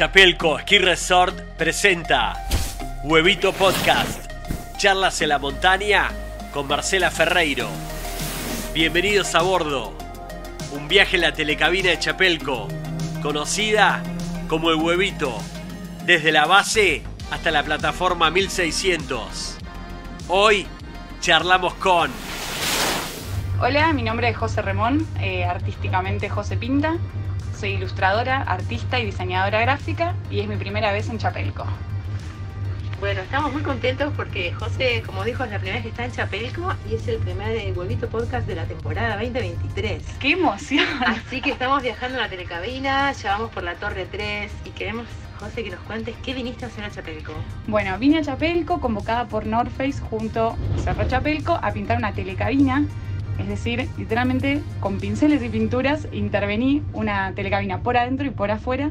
Chapelco Ski Resort presenta Huevito Podcast. Charlas en la montaña con Marcela Ferreiro. Bienvenidos a bordo. Un viaje en la telecabina de Chapelco, conocida como el Huevito, desde la base hasta la plataforma 1600. Hoy charlamos con Hola, mi nombre es José Remón, eh, artísticamente José Pinta. Soy ilustradora, artista y diseñadora gráfica y es mi primera vez en Chapelco. Bueno, estamos muy contentos porque José, como dijo, es la primera vez que está en Chapelco y es el primer eh, Huevito Podcast de la temporada 2023. ¡Qué emoción! Así que estamos viajando en la telecabina, ya vamos por la Torre 3 y queremos, José, que nos cuentes qué viniste a hacer a Chapelco. Bueno, vine a Chapelco convocada por North Face junto a Cerro Chapelco a pintar una telecabina. Es decir, literalmente con pinceles y pinturas intervení una telecabina por adentro y por afuera.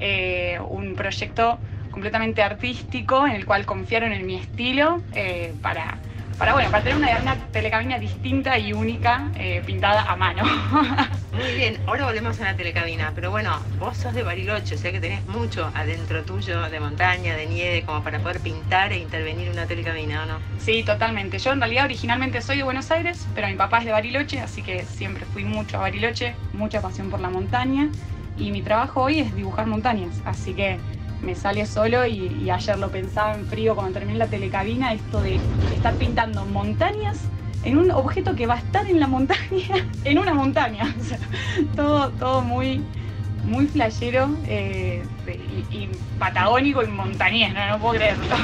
Eh, un proyecto completamente artístico en el cual confiaron en mi estilo eh, para, para, bueno, para tener una, una telecabina distinta y única eh, pintada a mano. Muy bien, ahora volvemos a la telecabina, pero bueno, vos sos de Bariloche, o sea que tenés mucho adentro tuyo de montaña, de nieve, como para poder pintar e intervenir en una telecabina, ¿o no? Sí, totalmente. Yo en realidad originalmente soy de Buenos Aires, pero mi papá es de Bariloche, así que siempre fui mucho a Bariloche, mucha pasión por la montaña y mi trabajo hoy es dibujar montañas, así que me sale solo y, ayer lo pensaba en frío cuando terminé la telecabina, esto de estar pintando montañas en un objeto que va a estar en la montaña, en una montaña. Todo, todo muy, muy flashero eh, y, y patagónico y montañés, no, no puedo creerlo.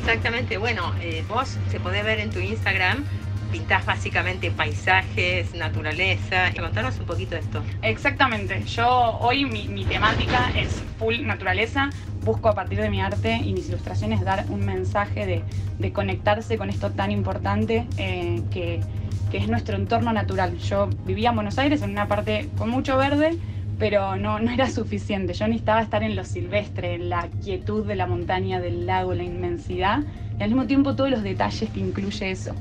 Exactamente, bueno, eh, vos se podés ver en tu Instagram, pintás básicamente paisajes, naturaleza. Contanos un poquito de esto. Exactamente, yo hoy mi, temática es full naturaleza. Busco a partir de mi arte y mis ilustraciones dar un mensaje de, de conectarse con esto tan importante eh, que, que es nuestro entorno natural. Yo vivía en Buenos Aires en una parte con mucho verde, pero no, no era suficiente. Yo necesitaba estar en lo silvestre, en la quietud de la montaña, del lago, la inmensidad y al mismo tiempo todos los detalles que incluye eso,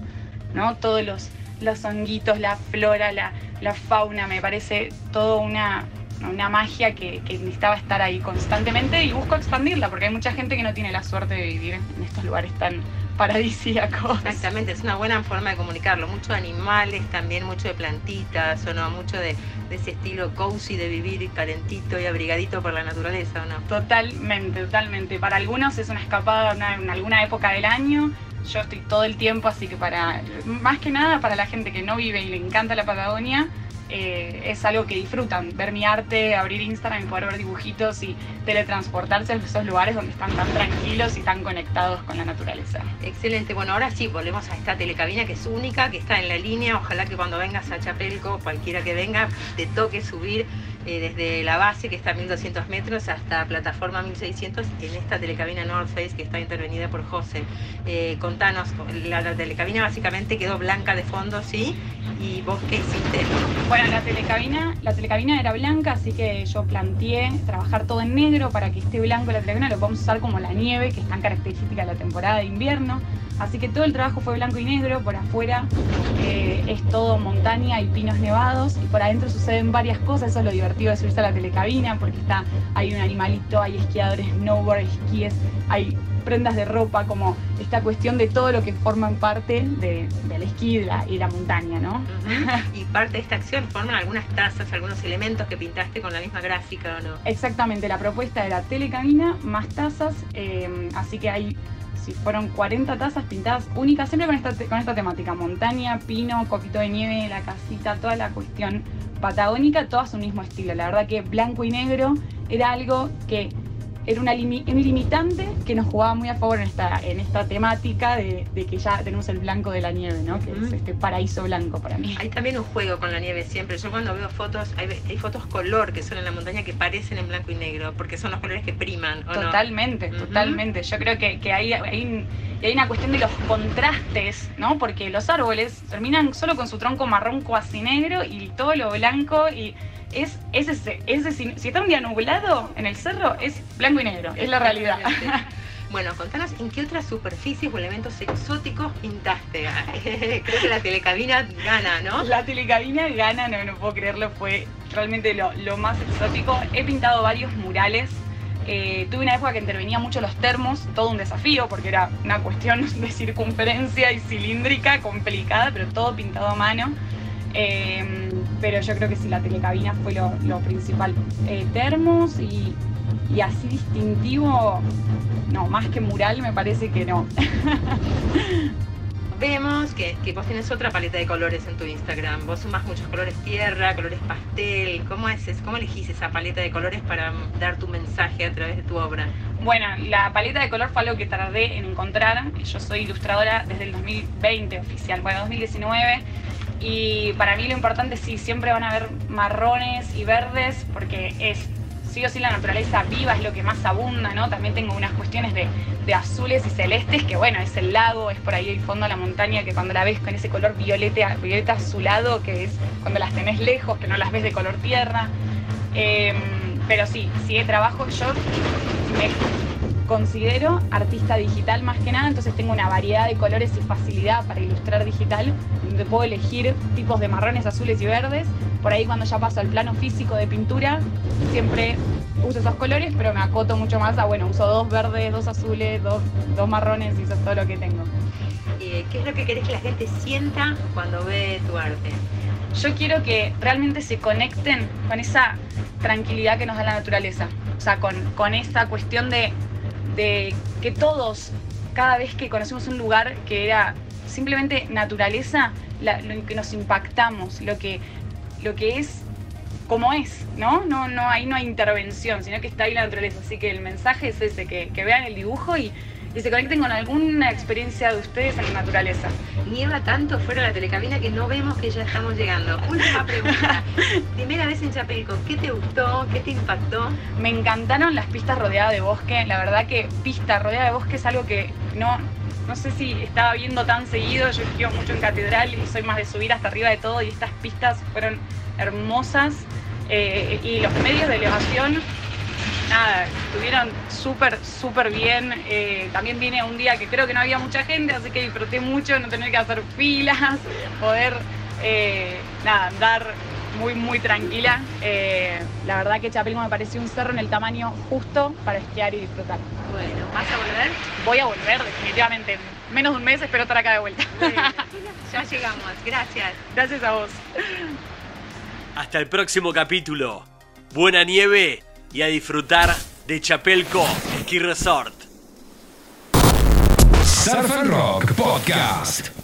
¿no? Todos los, los honguitos, la flora, la, la fauna, me parece todo una, una magia que, que necesitaba estar ahí constantemente y busco expandirla porque hay mucha gente que no tiene la suerte de vivir en estos lugares tan paradisíacos. Exactamente, es una buena forma de comunicarlo. Mucho de animales, también mucho de plantitas, o no, mucho de, de ese estilo cozy de vivir calentito y abrigadito por la naturaleza, ¿o no? Totalmente, totalmente. Para algunos es una escapada en alguna época del año. Yo estoy todo el tiempo, así que para, más que nada para la gente que no vive y le encanta la Patagonia, eh, es algo que disfrutan. Ver mi arte, abrir Instagram y poder ver dibujitos y teletransportarse a esos lugares donde están tan tranquilos y tan conectados con la naturaleza. Excelente, bueno, ahora sí, volvemos a esta telecabina que es única, que está en la línea. Ojalá que cuando vengas a Chapelco, cualquiera que venga, te toque subir eh, desde la base, que está a 1200 metros, hasta plataforma 1600, en esta telecabina North Face que está intervenida por José. Eh, contanos, la, telecabina básicamente quedó blanca de fondo, ¿sí? ¿Y vos qué hiciste? Bueno, la telecabina, la telecabina era blanca, así que yo planteé trabajar todo en negro para que esté blanco la telecabina lo podamos usar como la nieve, que es tan característica de la temporada de invierno. Así que todo el trabajo fue blanco y negro, por afuera eh, es todo montaña y pinos nevados, y por adentro suceden varias cosas, eso es lo divertido de subirse a la telecabina, porque está, hay un animalito, hay esquiadores, snowboard, esquíes, hay prendas de ropa, como esta cuestión de todo lo que forman parte de- del esquí y la, y la montaña, ¿no? Y parte de esta acción forman algunas tazas, algunos elementos que pintaste con la misma gráfica, ¿o no? Exactamente, la propuesta era telecabina más tazas, eh, así que hay, si fueron 40 tazas pintadas únicas, siempre con esta, con esta temática, montaña, pino, copito de nieve, la casita, toda la cuestión patagónica, todas un mismo estilo. La verdad que blanco y negro era algo que era una limi- un limitante que nos jugaba muy a favor en esta, en esta temática de, de que ya tenemos el blanco de la nieve, ¿no? Que es este paraíso blanco para mí. Hay también un juego con la nieve siempre. Yo cuando veo fotos, hay, hay fotos color que son en la montaña que parecen en blanco y negro, porque son los colores que priman, ¿o no? Totalmente, totalmente. Yo creo que, que hay, hay una cuestión de los contrastes, ¿no? Porque los árboles terminan solo con su tronco marrón cuasi negro y todo lo blanco y es, es ese, ese si, si está un día nublado en el cerro es blanco y negro, es la realidad. Bueno, contanos en qué otras superficies o elementos exóticos pintaste. Creo que la telecabina gana, ¿no? La telecabina gana, no, no puedo creerlo, fue realmente lo, lo más exótico. He pintado varios murales. Eh, tuve una época que intervenía mucho los termos, todo un desafío porque era una cuestión de circunferencia y cilíndrica complicada, pero todo pintado a mano. Eh, pero yo creo que sí, la telecabina fue lo, lo principal. Eh, termos y, y así distintivo, no, más que mural me parece que no. Vemos que, que, vos tenés otra paleta de colores en tu Instagram. Vos sumás muchos colores tierra, colores pastel. ¿Cómo, es, cómo elegís esa paleta de colores para dar tu mensaje a través de tu obra? Bueno, la paleta de color fue algo que tardé en encontrar. Yo soy ilustradora desde el 2020 oficial, bueno, 2019. Y para mí lo importante sí, siempre van a haber marrones y verdes porque es sí o sí la naturaleza viva es lo que más abunda, ¿no? También tengo unas cuestiones de, de, azules y celestes, que bueno, es el lago, es por ahí el fondo de la montaña, que cuando la ves con ese color violeta, violeta azulado, que es cuando las tenés lejos, que no las ves de color tierra. Eh, pero sí, sí trabajo, yo me considero artista digital más que nada, entonces tengo una variedad de colores y facilidad para ilustrar digital, donde puedo elegir tipos de marrones, azules y verdes. Por ahí cuando ya paso al plano físico de pintura, siempre uso esos colores, pero me acoto mucho más a, bueno, uso dos verdes, dos azules, dos, dos marrones y eso es todo lo que tengo. ¿Qué es lo que querés que la gente sienta cuando ve tu arte? Yo quiero que realmente se conecten con esa tranquilidad que nos da la naturaleza, o sea, con, con esta cuestión de de que todos, cada vez que conocemos un lugar que era simplemente naturaleza, lo que nos impactamos, lo que, lo que es como es, ¿no? No, no, ahí no hay intervención, sino que está ahí la naturaleza. Así que el mensaje es ese, que, que vean el dibujo y, y se conecten con alguna experiencia de ustedes en la naturaleza. Nieva tanto fuera de la telecabina que no vemos que ya estamos llegando. Última pregunta. Primera vez en Chapelco, ¿qué te gustó? ¿Qué te impactó? Me encantaron las pistas rodeadas de bosque. La verdad que pista rodeada de bosque es algo que no, no sé si estaba viendo tan seguido. Yo esquivo mucho en catedral y soy más de subir hasta arriba de todo y estas pistas fueron hermosas. Eh, y los medios de elevación nada, estuvieron súper, súper bien. Eh, también vine un día que creo que no había mucha gente, así que disfruté mucho no tener que hacer filas, poder, eh, nada, andar muy, muy tranquila. Eh, la verdad que Chapelco me pareció un cerro en el tamaño justo para esquiar y disfrutar. Bueno, ¿vas a volver? Voy a volver, definitivamente. En menos de un mes espero estar acá de vuelta. ya llegamos, gracias. Gracias a vos. Hasta el próximo capítulo. Buena nieve y a disfrutar de Chapelco Ski Resort. Surf and Rock Podcast.